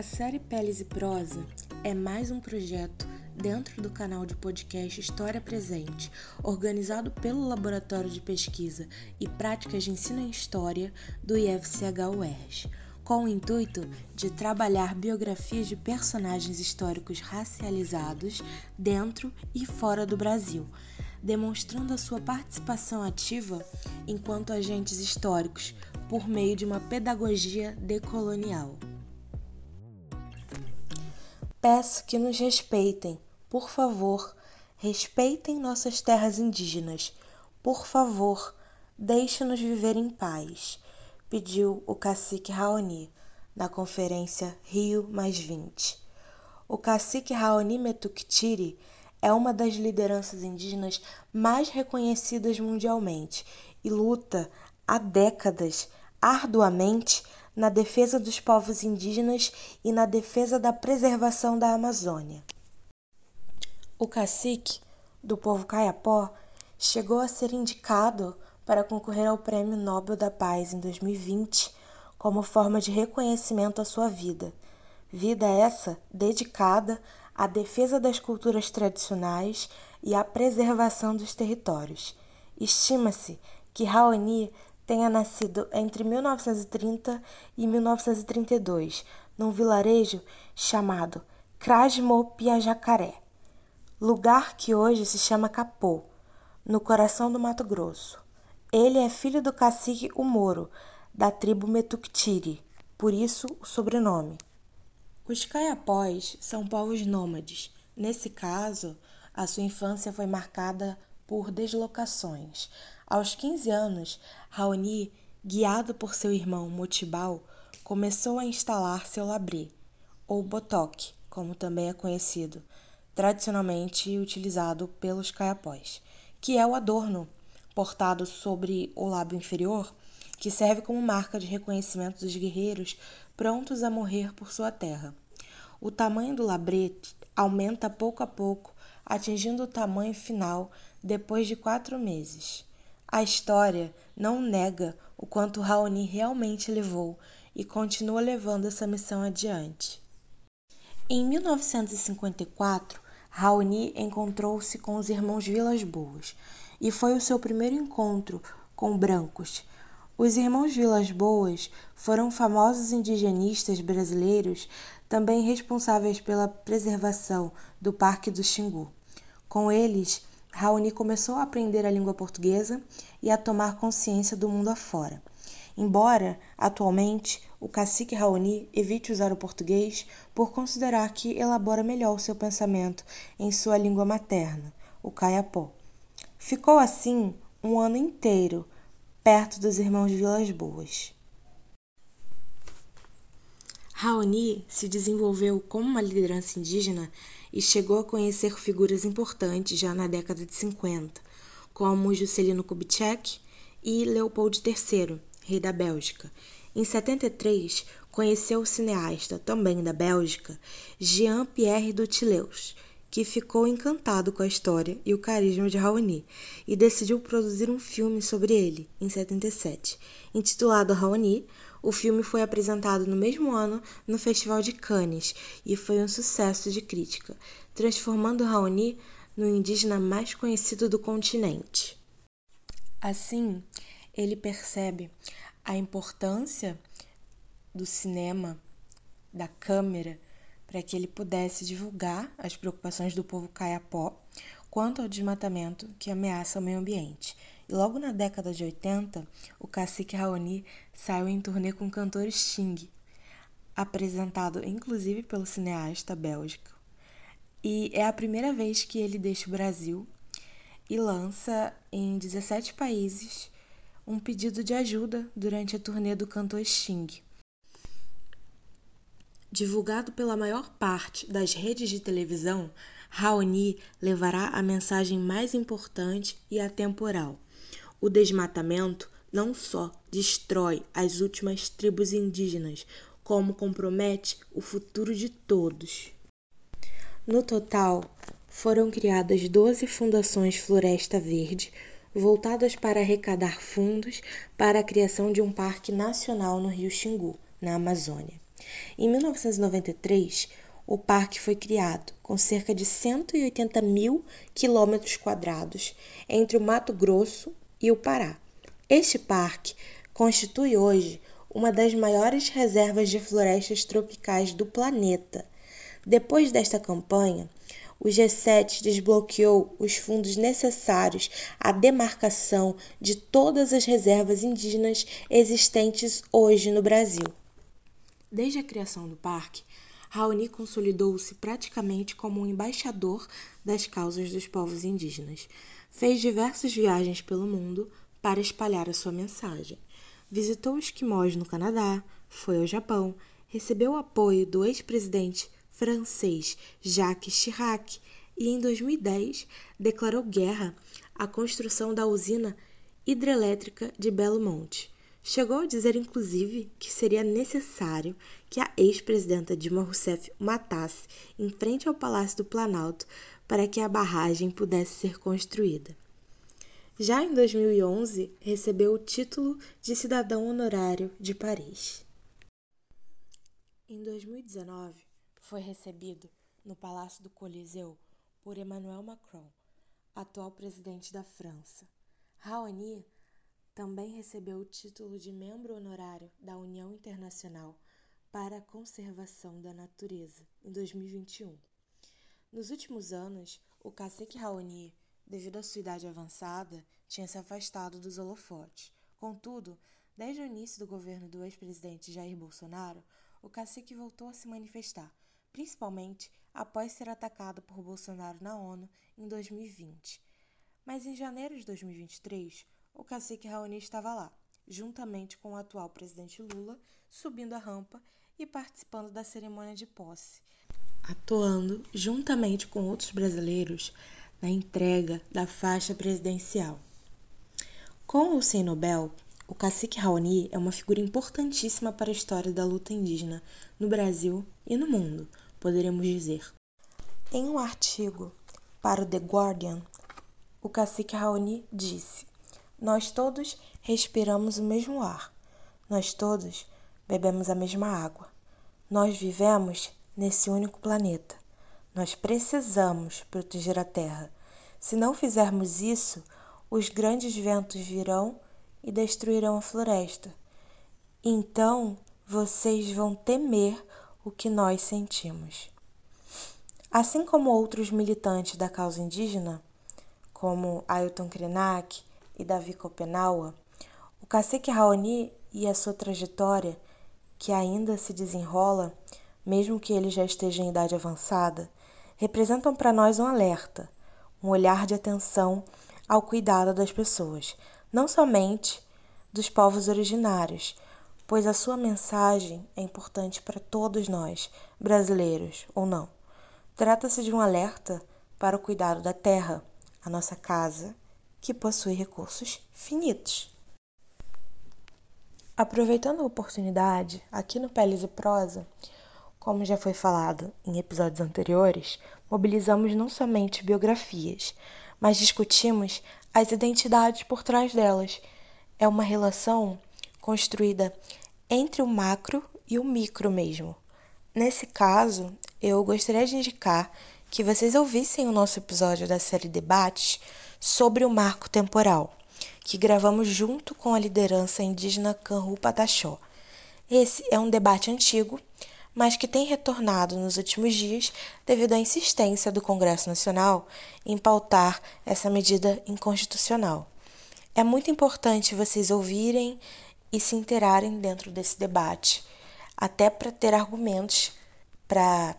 A série Peles e Prosa é mais um projeto dentro do canal de podcast História Presente, organizado pelo Laboratório de Pesquisa e Práticas de Ensino em História do IFCH-UERJ, com o intuito de trabalhar biografias de personagens históricos racializados dentro e fora do Brasil, demonstrando a sua participação ativa enquanto agentes históricos por meio de uma pedagogia decolonial. Peço que nos respeitem, por favor, respeitem nossas terras indígenas. Por favor, deixe-nos viver em paz, pediu o cacique Raoni na conferência Rio Mais 20. O cacique Raoni Metuktiri é uma das lideranças indígenas mais reconhecidas mundialmente e luta há décadas arduamente na defesa dos povos indígenas e na defesa da preservação da Amazônia. O cacique do povo Caiapó chegou a ser indicado para concorrer ao Prêmio Nobel da Paz em 2020 como forma de reconhecimento à sua vida. Vida essa dedicada à defesa das culturas tradicionais e à preservação dos territórios. Estima-se que Raoni tenha nascido entre 1930 e 1932, num vilarejo chamado Crasmo-Piajacaré, lugar que hoje se chama Capô, no coração do Mato Grosso. Ele é filho do cacique Umoro, da tribo Metuktiri, por isso o sobrenome. Os caiapós são povos nômades. Nesse caso, a sua infância foi marcada por deslocações. Aos 15 anos, Raoni, guiado por seu irmão Motibal, começou a instalar seu labré, ou botoque, como também é conhecido, tradicionalmente utilizado pelos caiapós, que é o adorno portado sobre o lábio inferior, que serve como marca de reconhecimento dos guerreiros prontos a morrer por sua terra. O tamanho do labrete aumenta pouco a pouco, atingindo o tamanho final depois de quatro meses. A história não nega o quanto Raoni realmente levou e continua levando essa missão adiante. Em 1954, Raoni encontrou-se com os irmãos Vilas Boas e foi o seu primeiro encontro com brancos. Os irmãos Vilas Boas foram famosos indigenistas brasileiros também responsáveis pela preservação do Parque do Xingu. Com eles, Raoni começou a aprender a língua portuguesa e a tomar consciência do mundo afora. Embora, atualmente, o cacique Raoni evite usar o português por considerar que elabora melhor o seu pensamento em sua língua materna, o caiapó. Ficou assim um ano inteiro perto dos irmãos Vilas Boas. Raoni se desenvolveu como uma liderança indígena e chegou a conhecer figuras importantes já na década de 50, como Juscelino Kubitschek e Leopold III, rei da Bélgica. Em 73, conheceu o cineasta, também da Bélgica, Jean-Pierre Dutilleus, que ficou encantado com a história e o carisma de Raoni e decidiu produzir um filme sobre ele, em 77. Intitulado Raoni, o filme foi apresentado no mesmo ano no Festival de Cannes e foi um sucesso de crítica, transformando Raoni no indígena mais conhecido do continente. Assim, ele percebe a importância do cinema, da câmera, para que ele pudesse divulgar as preocupações do povo caiapó quanto ao desmatamento que ameaça o meio ambiente logo na década de 80, o cacique Raoni saiu em turnê com o cantor Sting, apresentado inclusive pelo cineasta bélgico. E é a primeira vez que ele deixa o Brasil e lança em 17 países um pedido de ajuda durante a turnê do cantor Sting. Divulgado pela maior parte das redes de televisão, Raoni levará a mensagem mais importante e atemporal o desmatamento não só destrói as últimas tribos indígenas, como compromete o futuro de todos. No total, foram criadas 12 fundações Floresta Verde, voltadas para arrecadar fundos para a criação de um parque nacional no Rio Xingu, na Amazônia. Em 1993, o parque foi criado com cerca de 180 mil quilômetros quadrados entre o Mato Grosso e o Pará. Este parque constitui hoje uma das maiores reservas de florestas tropicais do planeta. Depois desta campanha, o G7 desbloqueou os fundos necessários à demarcação de todas as reservas indígenas existentes hoje no Brasil. Desde a criação do parque, Raoni consolidou-se praticamente como um embaixador das causas dos povos indígenas. Fez diversas viagens pelo mundo para espalhar a sua mensagem. Visitou esquimós no Canadá, foi ao Japão, recebeu apoio do ex-presidente francês Jacques Chirac e, em 2010, declarou guerra à construção da usina hidrelétrica de Belo Monte. Chegou a dizer, inclusive, que seria necessário que a ex-presidenta Dilma Rousseff matasse em frente ao Palácio do Planalto para que a barragem pudesse ser construída. Já em 2011, recebeu o título de cidadão honorário de Paris. Em 2019, foi recebido no Palácio do Coliseu por Emmanuel Macron, atual presidente da França. Raoni também recebeu o título de membro honorário da União Internacional para a Conservação da Natureza em 2021. Nos últimos anos, o cacique Raoni devido à sua idade avançada, tinha se afastado dos holofotes. Contudo, desde o início do governo do ex-presidente Jair Bolsonaro, o cacique voltou a se manifestar, principalmente após ser atacado por Bolsonaro na ONU em 2020. Mas em janeiro de 2023, o cacique Raoni estava lá, juntamente com o atual presidente Lula, subindo a rampa e participando da cerimônia de posse, atuando juntamente com outros brasileiros na entrega da faixa presidencial. Com ou sem Nobel, o cacique Raoni é uma figura importantíssima para a história da luta indígena no Brasil e no mundo, poderemos dizer. Em um artigo para o The Guardian, o cacique Raoni disse: Nós todos respiramos o mesmo ar, nós todos bebemos a mesma água, nós vivemos nesse único planeta. Nós precisamos proteger a terra. Se não fizermos isso, os grandes ventos virão e destruirão a floresta. Então vocês vão temer o que nós sentimos. Assim como outros militantes da causa indígena, como Ailton Krenak e Davi Kopenawa, o cacique Raoni e a sua trajetória, que ainda se desenrola, mesmo que ele já esteja em idade avançada, representam para nós um alerta, um olhar de atenção ao cuidado das pessoas, não somente dos povos originários, pois a sua mensagem é importante para todos nós, brasileiros ou não. Trata-se de um alerta para o cuidado da terra, a nossa casa, que possui recursos finitos. Aproveitando a oportunidade, aqui no Peles e Prosa, como já foi falado em episódios anteriores, mobilizamos não somente biografias, mas discutimos as identidades por trás delas. É uma relação construída entre o macro e o micro mesmo. Nesse caso, eu gostaria de indicar que vocês ouvissem o nosso episódio da série Debates sobre o marco temporal, que gravamos junto com a liderança indígena Kanhu Pataxó. Esse é um debate antigo mas que tem retornado nos últimos dias devido à insistência do Congresso Nacional em pautar essa medida inconstitucional. É muito importante vocês ouvirem e se interarem dentro desse debate, até para ter argumentos para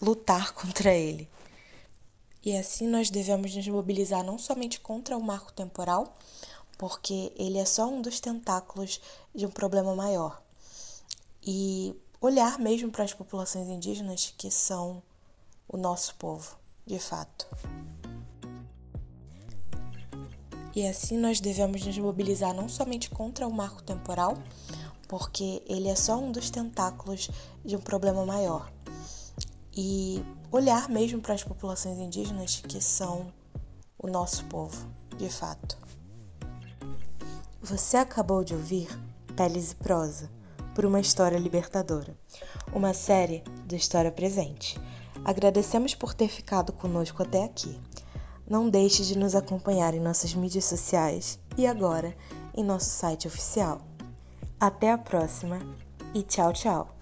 lutar contra ele. E assim nós devemos nos mobilizar não somente contra o marco temporal, porque ele é só um dos tentáculos de um problema maior. E olhar mesmo para as populações indígenas que são o nosso povo, de fato. E assim nós devemos nos mobilizar não somente contra o marco temporal, porque ele é só um dos tentáculos de um problema maior, e olhar mesmo para as populações indígenas que são o nosso povo, de fato. Você acabou de ouvir Peles e Prosa por uma história libertadora. Uma série do História Presente. Agradecemos por ter ficado conosco até aqui. Não deixe de nos acompanhar em nossas mídias sociais e agora em nosso site oficial. Até a próxima e tchau, tchau!